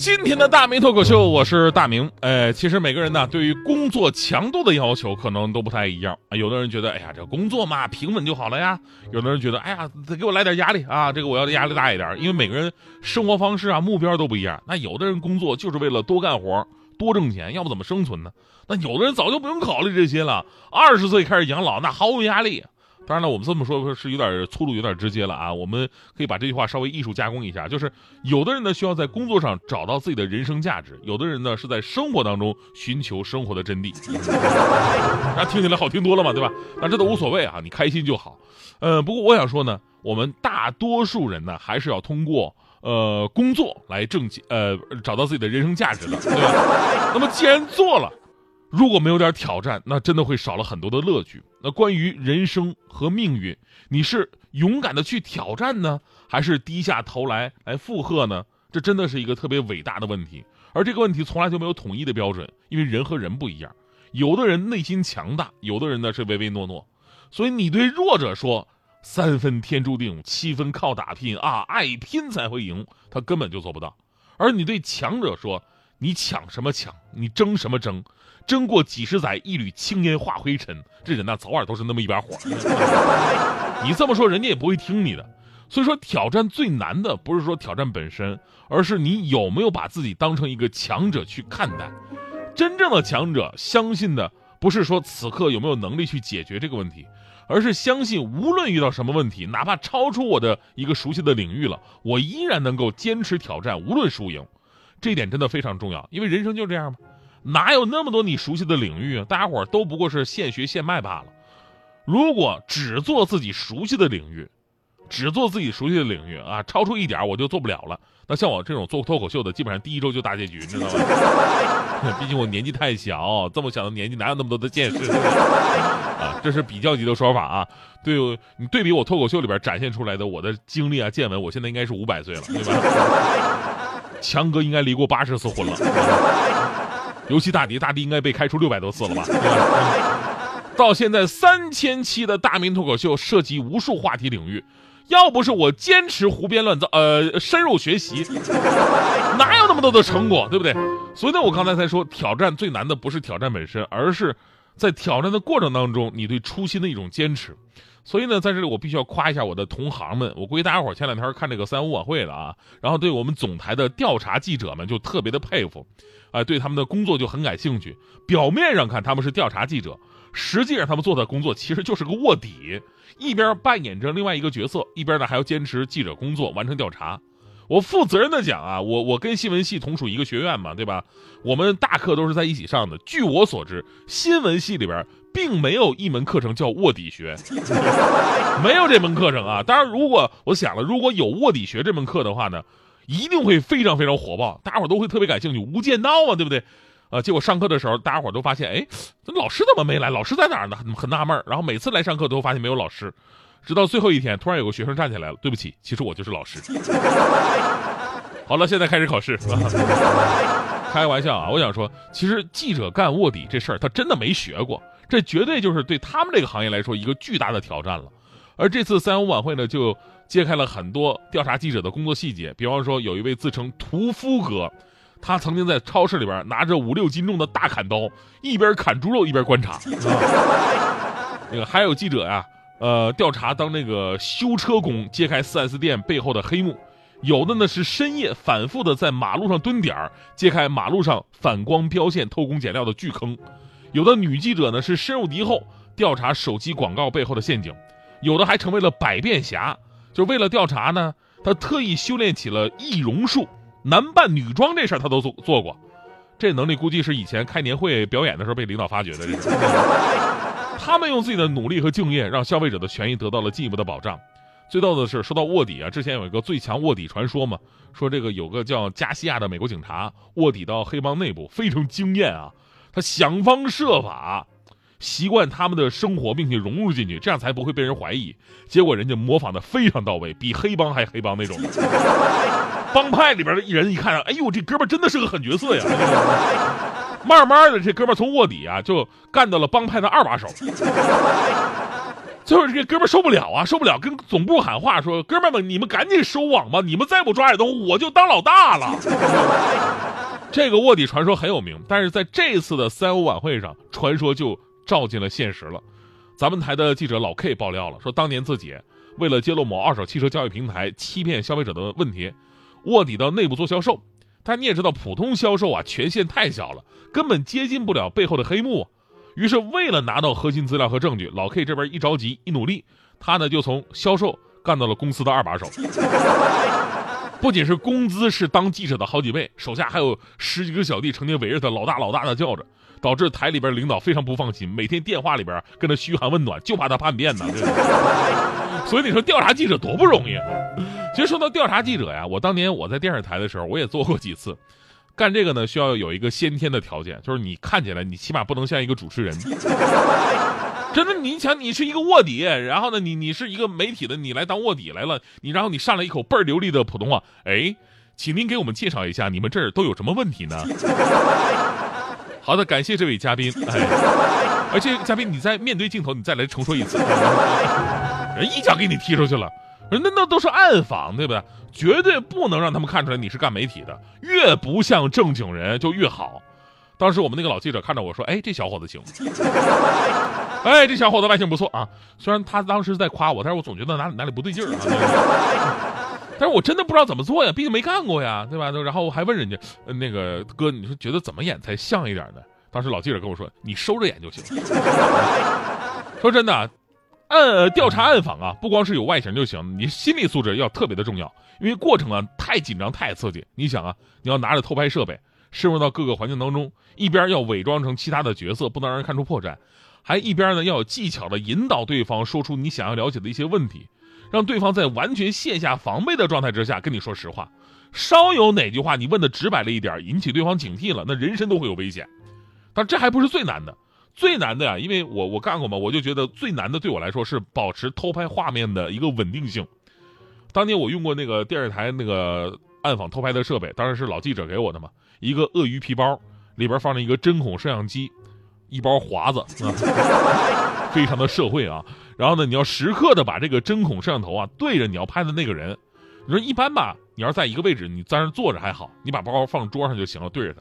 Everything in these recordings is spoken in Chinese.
今天的大明脱口秀，我是大明。呃，其实每个人呢，对于工作强度的要求可能都不太一样啊。有的人觉得，哎呀，这工作嘛，平稳就好了呀；有的人觉得，哎呀，再给我来点压力啊，这个我要压力大一点。因为每个人生活方式啊、目标都不一样。那有的人工作就是为了多干活、多挣钱，要不怎么生存呢？那有的人早就不用考虑这些了，二十岁开始养老，那毫无压力。当然了，我们这么说是有点粗鲁、有点直接了啊。我们可以把这句话稍微艺术加工一下，就是有的人呢需要在工作上找到自己的人生价值，有的人呢是在生活当中寻求生活的真谛。那听起来好听多了嘛，对吧？那这都无所谓啊，你开心就好。呃，不过我想说呢，我们大多数人呢还是要通过呃工作来挣钱，呃找到自己的人生价值的，对吧？那么既然做了。如果没有点挑战，那真的会少了很多的乐趣。那关于人生和命运，你是勇敢的去挑战呢，还是低下头来来附和呢？这真的是一个特别伟大的问题。而这个问题从来就没有统一的标准，因为人和人不一样。有的人内心强大，有的人呢是唯唯诺诺。所以你对弱者说三分天注定，七分靠打拼啊，爱拼才会赢，他根本就做不到。而你对强者说，你抢什么抢，你争什么争。争过几十载，一缕青烟化灰尘。这人呐，早晚都是那么一把火。你这么说，人家也不会听你的。所以说，挑战最难的不是说挑战本身，而是你有没有把自己当成一个强者去看待。真正的强者，相信的不是说此刻有没有能力去解决这个问题，而是相信无论遇到什么问题，哪怕超出我的一个熟悉的领域了，我依然能够坚持挑战，无论输赢。这一点真的非常重要，因为人生就这样嘛。哪有那么多你熟悉的领域啊？大家伙都不过是现学现卖罢了。如果只做自己熟悉的领域，只做自己熟悉的领域啊，超出一点我就做不了了。那像我这种做脱口秀的，基本上第一周就大结局，你知道吗？毕竟我年纪太小，这么小的年纪哪有那么多的见识 啊？这是比较级的说法啊。对你对比我脱口秀里边展现出来的我的经历啊见闻，我现在应该是五百岁了，对吧？强哥应该离过八十次婚了。尤其大迪，大迪应该被开除六百多次了吧？到现在三千期的大明脱口秀涉及无数话题领域，要不是我坚持胡编乱造，呃，深入学习，哪有那么多的成果，对不对？所以呢，我刚才才说，挑战最难的不是挑战本身，而是在挑战的过程当中，你对初心的一种坚持。所以呢，在这里我必须要夸一下我的同行们。我估计大家伙前两天看这个三五晚会了啊，然后对我们总台的调查记者们就特别的佩服，啊，对他们的工作就很感兴趣。表面上看他们是调查记者，实际上他们做的工作其实就是个卧底，一边扮演着另外一个角色，一边呢还要坚持记者工作，完成调查。我负责任的讲啊，我我跟新闻系同属一个学院嘛，对吧？我们大课都是在一起上的。据我所知，新闻系里边。并没有一门课程叫卧底学，没有这门课程啊。当然，如果我想了，如果有卧底学这门课的话呢，一定会非常非常火爆，大家伙都会特别感兴趣。无间道啊，对不对？啊，结果上课的时候，大家伙都发现，哎，老师怎么没来？老师在哪儿呢？很很纳闷。然后每次来上课都发现没有老师，直到最后一天，突然有个学生站起来了，对不起，其实我就是老师。好了，现在开始考试。开玩笑啊，我想说，其实记者干卧底这事儿，他真的没学过。这绝对就是对他们这个行业来说一个巨大的挑战了，而这次三五晚会呢，就揭开了很多调查记者的工作细节。比方说，有一位自称屠夫哥，他曾经在超市里边拿着五六斤重的大砍刀，一边砍猪肉一边观察。那个还有记者呀，呃，调查当那个修车工，揭开 4S 店背后的黑幕。有的呢是深夜反复的在马路上蹲点儿，揭开马路上反光标线、偷工减料的巨坑。有的女记者呢是深入敌后调查手机广告背后的陷阱，有的还成为了百变侠，就为了调查呢，他特意修炼起了易容术，男扮女装这事儿他都做做过，这能力估计是以前开年会表演的时候被领导发掘的。这 他们用自己的努力和敬业，让消费者的权益得到了进一步的保障。最逗的是，说到卧底啊，之前有一个最强卧底传说嘛，说这个有个叫加西亚的美国警察卧底到黑帮内部，非常惊艳啊。他想方设法，习惯他们的生活，并且融入进去，这样才不会被人怀疑。结果人家模仿的非常到位，比黑帮还黑帮那种。帮派里边的一人一看，哎呦，这哥们真的是个狠角色呀！慢慢的，这哥们从卧底啊，就干到了帮派的二把手。最后这哥们受不了啊，受不了，跟总部喊话说：“哥们们，你们赶紧收网吧，你们再不抓点东西，我就当老大了。”这个卧底传说很有名，但是在这次的三五晚会上，传说就照进了现实了。咱们台的记者老 K 爆料了，说当年自己为了揭露某二手汽车交易平台欺骗消费者的问题，卧底到内部做销售。但你也知道，普通销售啊，权限太小了，根本接近不了背后的黑幕。于是，为了拿到核心资料和证据，老 K 这边一着急一努力，他呢就从销售干到了公司的二把手。不仅是工资是当记者的好几倍，手下还有十几个小弟成天围着他老大老大的叫着，导致台里边领导非常不放心，每天电话里边跟他嘘寒问暖，就怕他叛变呢。所以你说调查记者多不容易。其实说到调查记者呀，我当年我在电视台的时候，我也做过几次。干这个呢，需要有一个先天的条件，就是你看起来，你起码不能像一个主持人。真的，你想，你是一个卧底，然后呢，你你是一个媒体的，你来当卧底来了，你然后你上来一口倍儿流利的普通话，哎，请您给我们介绍一下，你们这儿都有什么问题呢？好的，感谢这位嘉宾，哎，而且嘉宾你在面对镜头，你再来重说一次，人一脚给你踢出去了。人那那都是暗访，对不对？绝对不能让他们看出来你是干媒体的，越不像正经人就越好。当时我们那个老记者看着我说：“哎，这小伙子行，哎，这小伙子外形不错啊。虽然他当时在夸我，但是我总觉得哪里哪里不对劲儿啊。但是我真的不知道怎么做呀，毕竟没干过呀，对吧？然后我还问人家，那个哥，你说觉得怎么演才像一点呢？当时老记者跟我说：你收着演就行。说真的。暗调查暗访啊，不光是有外形就行，你心理素质要特别的重要，因为过程啊太紧张太刺激。你想啊，你要拿着偷拍设备，深入到各个环境当中，一边要伪装成其他的角色，不能让人看出破绽，还一边呢要有技巧的引导对方说出你想要了解的一些问题，让对方在完全卸下防备的状态之下跟你说实话。稍有哪句话你问的直白了一点，引起对方警惕了，那人身都会有危险。但这还不是最难的。最难的呀，因为我我干过嘛，我就觉得最难的对我来说是保持偷拍画面的一个稳定性。当年我用过那个电视台那个暗访偷拍的设备，当然是老记者给我的嘛，一个鳄鱼皮包，里边放着一个针孔摄像机，一包华子啊，非常的社会啊。然后呢，你要时刻的把这个针孔摄像头啊对着你要拍的那个人。你说一般吧，你要在一个位置，你在那坐着还好，你把包放桌上就行了，对着他。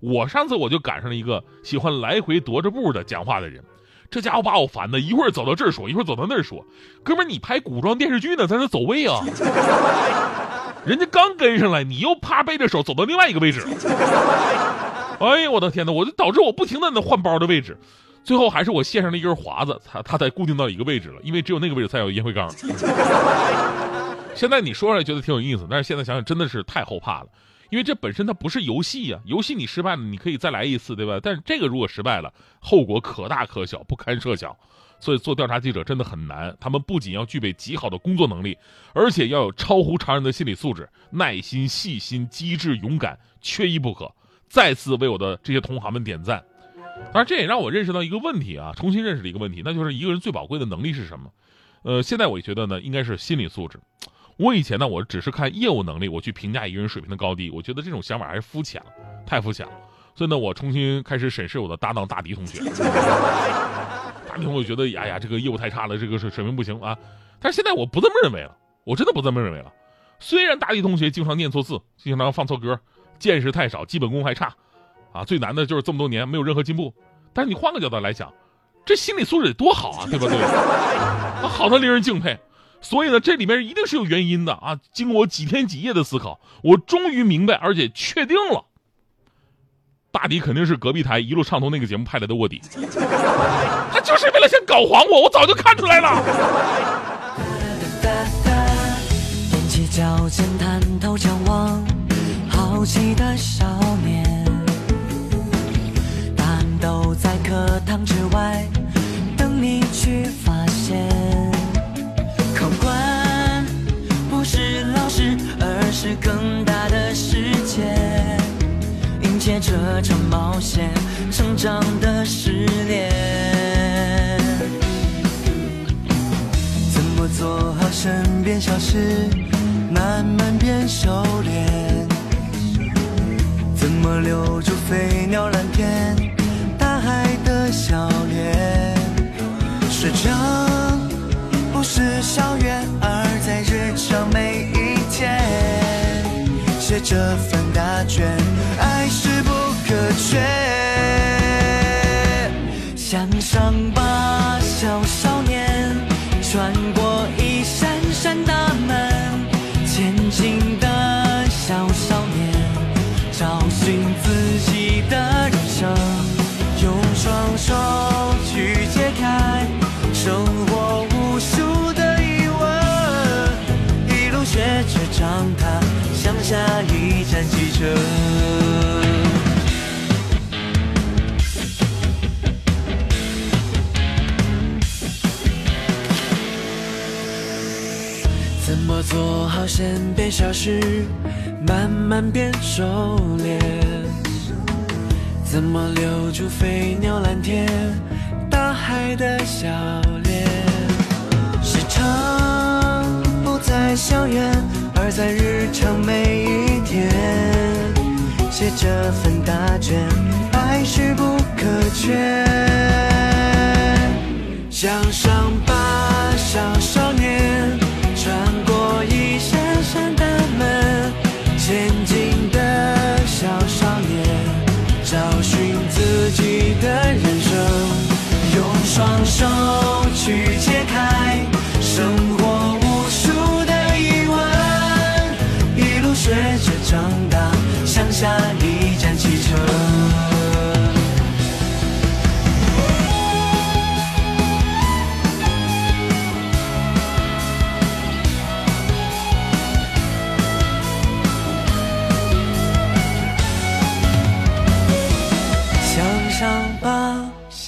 我上次我就赶上了一个喜欢来回踱着步的讲话的人，这家伙把我烦的，一会儿走到这儿说，一会儿走到那儿说。哥们儿，你拍古装电视剧呢，在那走位啊？人家刚跟上来，你又啪背着手走到另外一个位置。哎呀，我的天哪！我就导致我不停的那换包的位置，最后还是我线上了一根华子，他他才固定到一个位置了，因为只有那个位置才有烟灰缸。现在你说出来觉得挺有意思，但是现在想想真的是太后怕了。因为这本身它不是游戏呀，游戏你失败了，你可以再来一次，对吧？但是这个如果失败了，后果可大可小，不堪设想。所以做调查记者真的很难，他们不仅要具备极好的工作能力，而且要有超乎常人的心理素质，耐心、细心、机智、勇敢，缺一不可。再次为我的这些同行们点赞。当然，这也让我认识到一个问题啊，重新认识了一个问题，那就是一个人最宝贵的能力是什么？呃，现在我觉得呢，应该是心理素质。我以前呢，我只是看业务能力，我去评价一个人水平的高低，我觉得这种想法还是肤浅了，太肤浅了。所以呢，我重新开始审视我的搭档大迪同学。大迪同学觉得，哎呀，这个业务太差了，这个水水平不行啊。但是现在我不这么认为了，我真的不这么认为了。虽然大迪同学经常念错字，经常放错歌，见识太少，基本功还差，啊，最难的就是这么多年没有任何进步。但是你换个角度来讲，这心理素质得多好啊，对不对？好的令人敬佩。所以呢，这里面一定是有原因的啊！经过我几天几夜的思考，我终于明白，而且确定了，大迪肯定是隔壁台一路畅通那个节目派来的卧底，他就是为了想搞黄我，我早就看出来了。好奇的少年，都在课堂之外等你去更大的世界，迎接这场冒险，成长的试炼。怎么做好身边小事，慢慢变熟练？怎么留住飞鸟蓝天，大海的笑脸？水长不是校园，而在日常每一。写这份答卷，爱是不可缺。向上吧，小少年，穿过一扇扇大门，前进的小少年，找寻自己的人生，用双手去解开生活无数的疑问，一路学着长大，像下一站汽车。怎么做好身边小事，慢慢变收敛？怎么留住飞鸟蓝天，大海的笑脸？时常不在校园，在日常每一天，写这份答卷，爱是不可缺。向上吧，小少年，穿过一扇扇大门，前进的小少年，找寻自己的人生，用双手去解开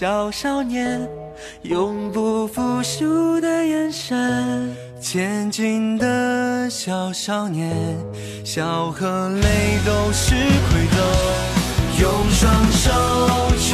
小少年，永不服输的眼神。前进的小少年，笑和泪都是馈赠。用双手去